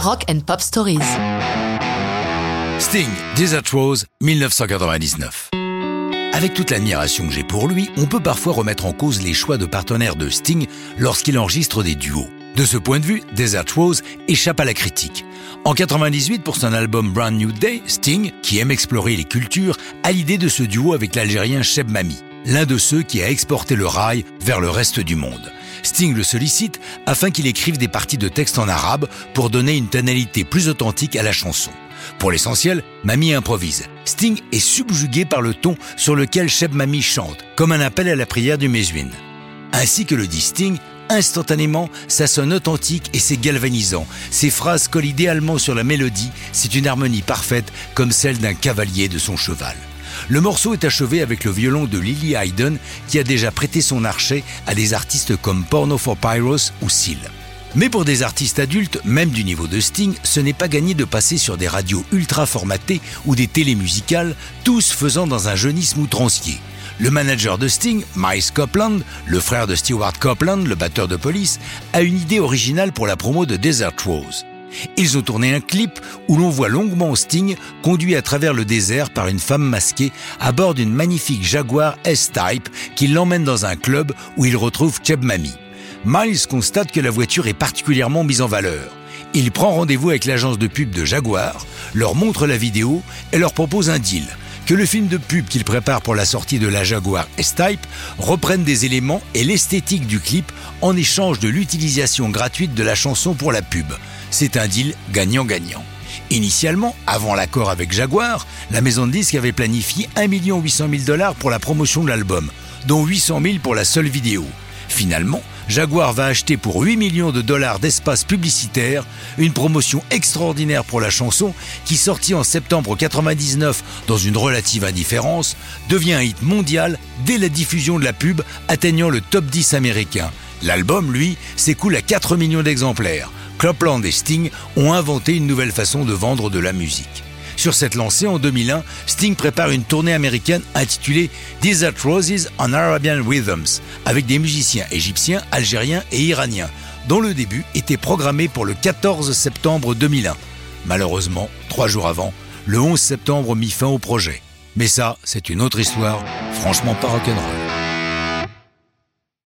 Rock and Pop Stories. Sting, Desert Rose, 1999. Avec toute l'admiration que j'ai pour lui, on peut parfois remettre en cause les choix de partenaires de Sting lorsqu'il enregistre des duos. De ce point de vue, Desert Rose échappe à la critique. En 98, pour son album Brand New Day, Sting, qui aime explorer les cultures, a l'idée de ce duo avec l'Algérien Cheb Mami, l'un de ceux qui a exporté le rail vers le reste du monde. Sting le sollicite afin qu'il écrive des parties de texte en arabe pour donner une tonalité plus authentique à la chanson. Pour l'essentiel, Mami improvise. Sting est subjugué par le ton sur lequel Cheb Mami chante, comme un appel à la prière du Mézuine. Ainsi que le dit Sting, instantanément, ça sonne authentique et c'est galvanisant. Ces phrases collent idéalement sur la mélodie, c'est une harmonie parfaite comme celle d'un cavalier de son cheval. Le morceau est achevé avec le violon de Lily Hayden qui a déjà prêté son archet à des artistes comme Porno for Pyros ou Seal. Mais pour des artistes adultes, même du niveau de Sting, ce n'est pas gagné de passer sur des radios ultra formatées ou des télémusicales, tous faisant dans un jeunisme outrancier. Le manager de Sting, Miles Copeland, le frère de Stewart Copeland, le batteur de police, a une idée originale pour la promo de Desert Rose. Ils ont tourné un clip où l'on voit longuement Sting conduit à travers le désert par une femme masquée à bord d'une magnifique Jaguar S-Type qui l'emmène dans un club où il retrouve Cheb Mami. Miles constate que la voiture est particulièrement mise en valeur. Il prend rendez-vous avec l'agence de pub de Jaguar, leur montre la vidéo et leur propose un deal que le film de pub qu'il prépare pour la sortie de la Jaguar S-Type reprenne des éléments et l'esthétique du clip en échange de l'utilisation gratuite de la chanson pour la pub. C'est un deal gagnant-gagnant. Initialement, avant l'accord avec Jaguar, la maison de disques avait planifié 1 800 000 dollars pour la promotion de l'album, dont 800 000 pour la seule vidéo. Finalement, Jaguar va acheter pour 8 millions de dollars d'espace publicitaire une promotion extraordinaire pour la chanson qui, sortie en septembre 99 dans une relative indifférence, devient un hit mondial dès la diffusion de la pub atteignant le top 10 américain. L'album, lui, s'écoule à 4 millions d'exemplaires. Clopland et Sting ont inventé une nouvelle façon de vendre de la musique. Sur cette lancée, en 2001, Sting prépare une tournée américaine intitulée Desert Roses on Arabian Rhythms, avec des musiciens égyptiens, algériens et iraniens, dont le début était programmé pour le 14 septembre 2001. Malheureusement, trois jours avant, le 11 septembre mit fin au projet. Mais ça, c'est une autre histoire, franchement pas rock'n'roll.